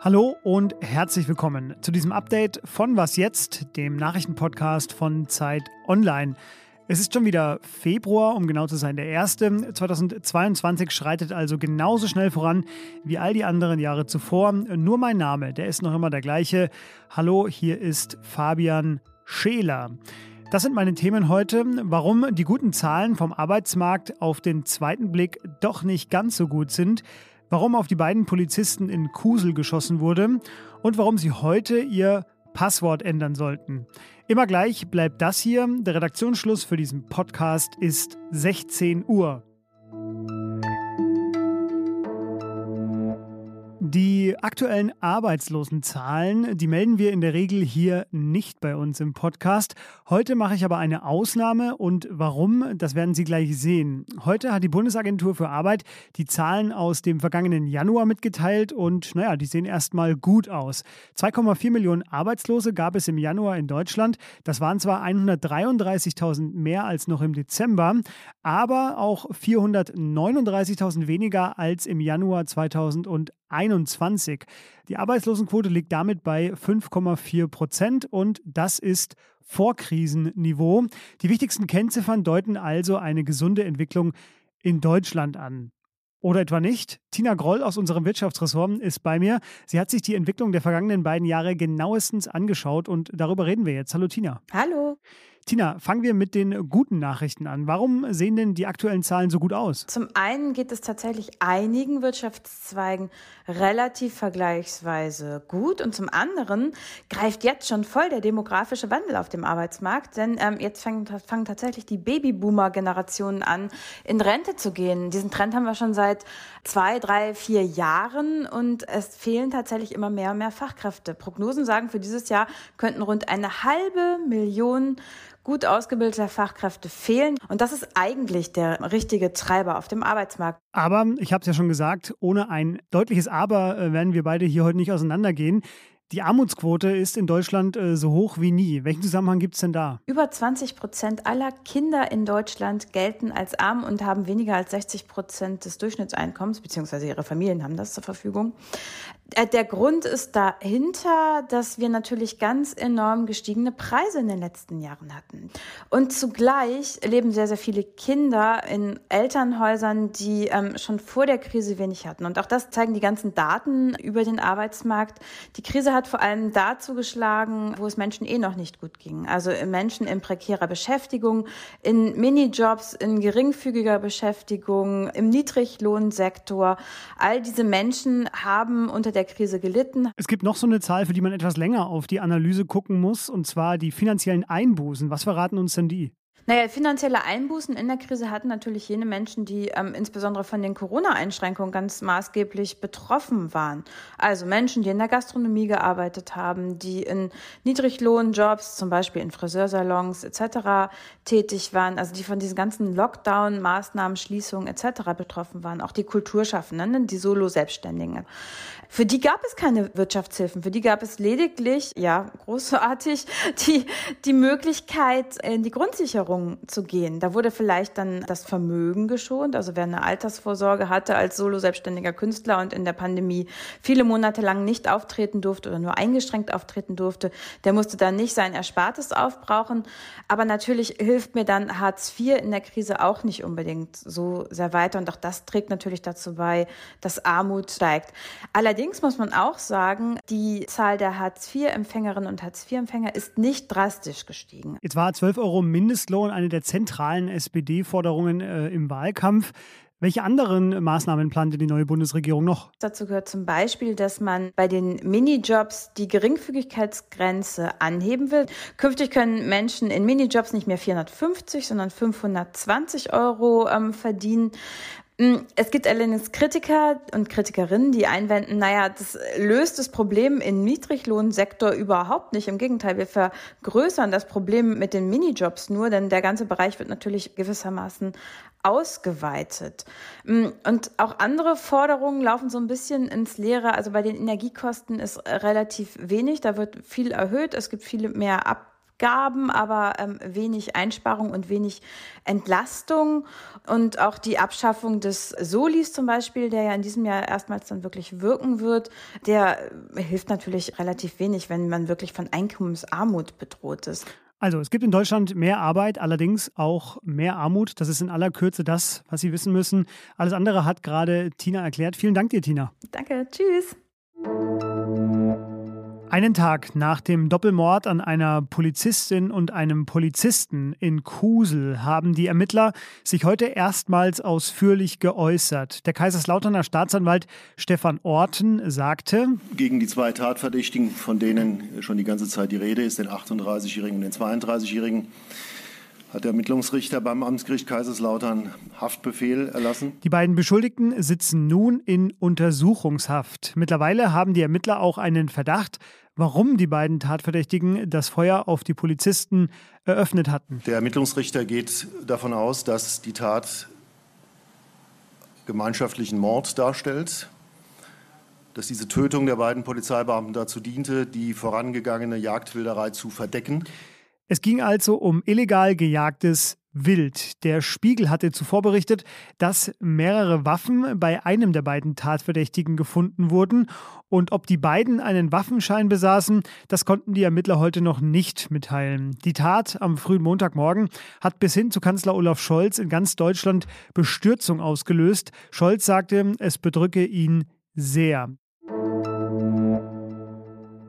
Hallo und herzlich willkommen zu diesem Update von Was jetzt, dem Nachrichtenpodcast von Zeit Online. Es ist schon wieder Februar, um genau zu sein, der erste. 2022 schreitet also genauso schnell voran wie all die anderen Jahre zuvor. Nur mein Name, der ist noch immer der gleiche. Hallo, hier ist Fabian Scheler. Das sind meine Themen heute. Warum die guten Zahlen vom Arbeitsmarkt auf den zweiten Blick doch nicht ganz so gut sind warum auf die beiden Polizisten in Kusel geschossen wurde und warum sie heute ihr Passwort ändern sollten. Immer gleich bleibt das hier. Der Redaktionsschluss für diesen Podcast ist 16 Uhr. Aktuellen Arbeitslosenzahlen, die melden wir in der Regel hier nicht bei uns im Podcast. Heute mache ich aber eine Ausnahme und warum, das werden Sie gleich sehen. Heute hat die Bundesagentur für Arbeit die Zahlen aus dem vergangenen Januar mitgeteilt und naja, die sehen erstmal gut aus. 2,4 Millionen Arbeitslose gab es im Januar in Deutschland. Das waren zwar 133.000 mehr als noch im Dezember, aber auch 439.000 weniger als im Januar 2021. 2021. Die Arbeitslosenquote liegt damit bei 5,4 Prozent und das ist Vorkrisenniveau. Die wichtigsten Kennziffern deuten also eine gesunde Entwicklung in Deutschland an. Oder etwa nicht? Tina Groll aus unserem Wirtschaftsressort ist bei mir. Sie hat sich die Entwicklung der vergangenen beiden Jahre genauestens angeschaut und darüber reden wir jetzt. Hallo Tina. Hallo. Tina, fangen wir mit den guten Nachrichten an. Warum sehen denn die aktuellen Zahlen so gut aus? Zum einen geht es tatsächlich einigen Wirtschaftszweigen relativ vergleichsweise gut und zum anderen greift jetzt schon voll der demografische Wandel auf dem Arbeitsmarkt, denn ähm, jetzt fangen, fangen tatsächlich die Babyboomer-Generationen an, in Rente zu gehen. Diesen Trend haben wir schon seit zwei, drei, vier Jahren und es fehlen tatsächlich immer mehr und mehr Fachkräfte. Prognosen sagen, für dieses Jahr könnten rund eine halbe Million gut ausgebildeter Fachkräfte fehlen. Und das ist eigentlich der richtige Treiber auf dem Arbeitsmarkt. Aber, ich habe es ja schon gesagt, ohne ein deutliches Aber äh, werden wir beide hier heute nicht auseinandergehen. Die Armutsquote ist in Deutschland äh, so hoch wie nie. Welchen Zusammenhang gibt es denn da? Über 20 Prozent aller Kinder in Deutschland gelten als arm und haben weniger als 60 Prozent des Durchschnittseinkommens, beziehungsweise ihre Familien haben das zur Verfügung. Äh, der Grund ist dahinter, dass wir natürlich ganz enorm gestiegene Preise in den letzten Jahren hatten. Und zugleich leben sehr, sehr viele Kinder in Elternhäusern, die ähm, schon vor der Krise wenig hatten. Und auch das zeigen die ganzen Daten über den Arbeitsmarkt. Die Krise hat vor allem dazu geschlagen, wo es Menschen eh noch nicht gut ging. Also Menschen in prekärer Beschäftigung, in Minijobs, in geringfügiger Beschäftigung, im Niedriglohnsektor. All diese Menschen haben unter der Krise gelitten. Es gibt noch so eine Zahl, für die man etwas länger auf die Analyse gucken muss, und zwar die finanziellen Einbußen. Was verraten uns denn die? Naja, finanzielle Einbußen in der Krise hatten natürlich jene Menschen, die ähm, insbesondere von den Corona-Einschränkungen ganz maßgeblich betroffen waren. Also Menschen, die in der Gastronomie gearbeitet haben, die in Niedriglohnjobs, zum Beispiel in Friseursalons etc. tätig waren, also die von diesen ganzen Lockdown-Maßnahmen, Schließungen etc. betroffen waren. Auch die Kulturschaffenden, die Solo-Selbstständigen. Für die gab es keine Wirtschaftshilfen. Für die gab es lediglich, ja, großartig, die, die Möglichkeit, in die Grundsicherung Versicherung zu gehen. Da wurde vielleicht dann das Vermögen geschont. Also wer eine Altersvorsorge hatte als solo-selbstständiger Künstler und in der Pandemie viele Monate lang nicht auftreten durfte oder nur eingeschränkt auftreten durfte, der musste dann nicht sein Erspartes aufbrauchen. Aber natürlich hilft mir dann Hartz IV in der Krise auch nicht unbedingt so sehr weiter. Und auch das trägt natürlich dazu bei, dass Armut steigt. Allerdings muss man auch sagen, die Zahl der Hartz IV-Empfängerinnen und Hartz IV-Empfänger ist nicht drastisch gestiegen. Jetzt war 12 Euro Mindestlohn Mindestlohn eine der zentralen SPD-Forderungen äh, im Wahlkampf. Welche anderen Maßnahmen plante die neue Bundesregierung noch? Dazu gehört zum Beispiel, dass man bei den Minijobs die Geringfügigkeitsgrenze anheben will. Künftig können Menschen in Minijobs nicht mehr 450, sondern 520 Euro ähm, verdienen. Mm, es gibt allerdings Kritiker und Kritikerinnen, die einwenden, naja, das löst das Problem im Niedriglohnsektor überhaupt nicht. Im Gegenteil, wir vergrößern das Problem mit den Minijobs nur, denn der ganze Bereich wird natürlich gewissermaßen ausgeweitet. Mm, und auch andere Forderungen laufen so ein bisschen ins Leere. Also bei den Energiekosten ist relativ wenig, da wird viel erhöht, es gibt viele mehr Ab Ausgaben, aber ähm, wenig Einsparung und wenig Entlastung. Und auch die Abschaffung des Solis zum Beispiel, der ja in diesem Jahr erstmals dann wirklich wirken wird, der hilft natürlich relativ wenig, wenn man wirklich von Einkommensarmut bedroht ist. Also es gibt in Deutschland mehr Arbeit, allerdings auch mehr Armut. Das ist in aller Kürze das, was Sie wissen müssen. Alles andere hat gerade Tina erklärt. Vielen Dank dir, Tina. Danke, tschüss. Einen Tag nach dem Doppelmord an einer Polizistin und einem Polizisten in Kusel haben die Ermittler sich heute erstmals ausführlich geäußert. Der Kaiserslauterner Staatsanwalt Stefan Orten sagte, gegen die zwei Tatverdächtigen, von denen schon die ganze Zeit die Rede ist, den 38-Jährigen und den 32-Jährigen, hat der Ermittlungsrichter beim Amtsgericht Kaiserslautern Haftbefehl erlassen. Die beiden Beschuldigten sitzen nun in Untersuchungshaft. Mittlerweile haben die Ermittler auch einen Verdacht, warum die beiden Tatverdächtigen das Feuer auf die Polizisten eröffnet hatten. Der Ermittlungsrichter geht davon aus, dass die Tat gemeinschaftlichen Mord darstellt, dass diese Tötung der beiden Polizeibeamten dazu diente, die vorangegangene Jagdwilderei zu verdecken. Es ging also um illegal gejagtes Wild. Der Spiegel hatte zuvor berichtet, dass mehrere Waffen bei einem der beiden Tatverdächtigen gefunden wurden. Und ob die beiden einen Waffenschein besaßen, das konnten die Ermittler heute noch nicht mitteilen. Die Tat am frühen Montagmorgen hat bis hin zu Kanzler Olaf Scholz in ganz Deutschland Bestürzung ausgelöst. Scholz sagte, es bedrücke ihn sehr.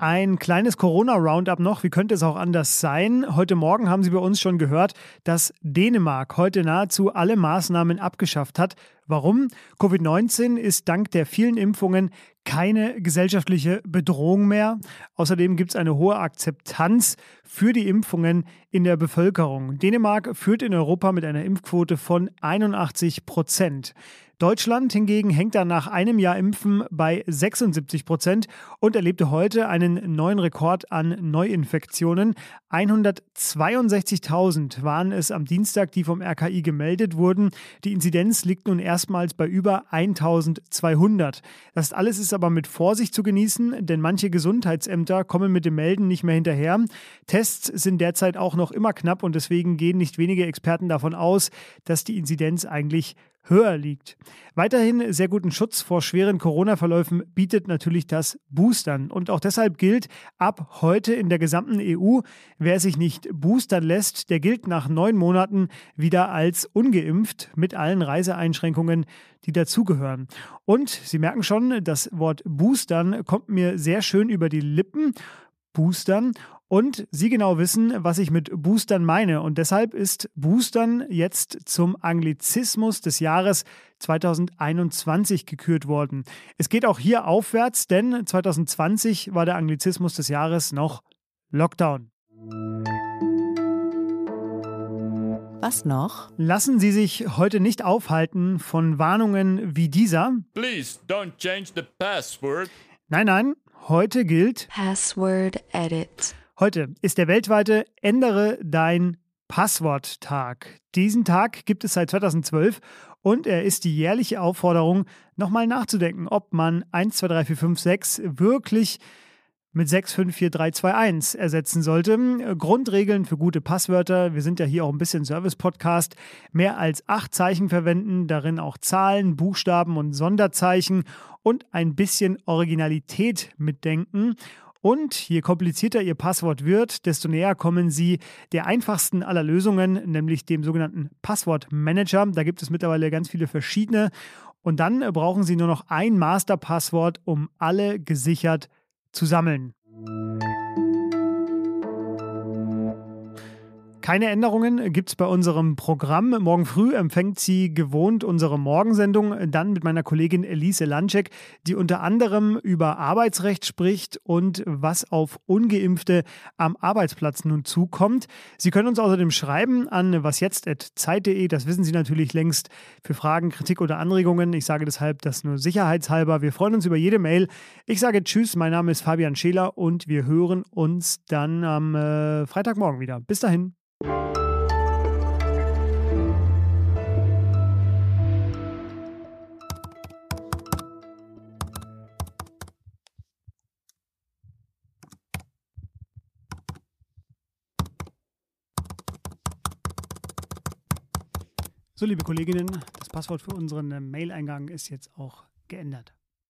Ein kleines Corona-Roundup noch. Wie könnte es auch anders sein? Heute Morgen haben Sie bei uns schon gehört, dass Dänemark heute nahezu alle Maßnahmen abgeschafft hat. Warum? Covid-19 ist dank der vielen Impfungen keine gesellschaftliche Bedrohung mehr. Außerdem gibt es eine hohe Akzeptanz für die Impfungen in der Bevölkerung. Dänemark führt in Europa mit einer Impfquote von 81 Prozent. Deutschland hingegen hängt dann nach einem Jahr Impfen bei 76 Prozent und erlebte heute einen neuen Rekord an Neuinfektionen. 162.000 waren es am Dienstag, die vom RKI gemeldet wurden. Die Inzidenz liegt nun erstmals bei über 1200. Das alles ist aber mit Vorsicht zu genießen, denn manche Gesundheitsämter kommen mit dem Melden nicht mehr hinterher. Tests sind derzeit auch noch immer knapp und deswegen gehen nicht wenige Experten davon aus, dass die Inzidenz eigentlich höher liegt. Weiterhin sehr guten Schutz vor schweren Corona-Verläufen bietet natürlich das Boostern. Und auch deshalb gilt ab heute in der gesamten EU, wer sich nicht boostern lässt, der gilt nach neun Monaten wieder als ungeimpft mit allen Reiseeinschränkungen, die dazugehören. Und Sie merken schon, das Wort Boostern kommt mir sehr schön über die Lippen. Boostern und Sie genau wissen, was ich mit Boostern meine. Und deshalb ist Boostern jetzt zum Anglizismus des Jahres 2021 gekürt worden. Es geht auch hier aufwärts, denn 2020 war der Anglizismus des Jahres noch Lockdown. Was noch? Lassen Sie sich heute nicht aufhalten von Warnungen wie dieser. Please don't change the password. Nein, nein, heute gilt Password Edit. Heute ist der weltweite Ändere dein Passwort-Tag. Diesen Tag gibt es seit 2012 und er ist die jährliche Aufforderung, nochmal nachzudenken, ob man 1, 2, 3, 4, 5, 6 wirklich mit 654321 ersetzen sollte. Grundregeln für gute Passwörter. Wir sind ja hier auch ein bisschen Service-Podcast. Mehr als acht Zeichen verwenden, darin auch Zahlen, Buchstaben und Sonderzeichen und ein bisschen Originalität mitdenken. Und je komplizierter Ihr Passwort wird, desto näher kommen Sie der einfachsten aller Lösungen, nämlich dem sogenannten Passwortmanager. Da gibt es mittlerweile ganz viele verschiedene. Und dann brauchen Sie nur noch ein Masterpasswort, um alle gesichert zu sammeln. Keine Änderungen gibt es bei unserem Programm. Morgen früh empfängt sie gewohnt unsere Morgensendung, dann mit meiner Kollegin Elise Lanczek, die unter anderem über Arbeitsrecht spricht und was auf ungeimpfte am Arbeitsplatz nun zukommt. Sie können uns außerdem schreiben an wasjetzt.zeit.de, das wissen Sie natürlich längst, für Fragen, Kritik oder Anregungen. Ich sage deshalb das nur sicherheitshalber. Wir freuen uns über jede Mail. Ich sage Tschüss, mein Name ist Fabian Scheler und wir hören uns dann am äh, Freitagmorgen wieder. Bis dahin. So, liebe Kolleginnen, das Passwort für unseren Mail-Eingang ist jetzt auch geändert.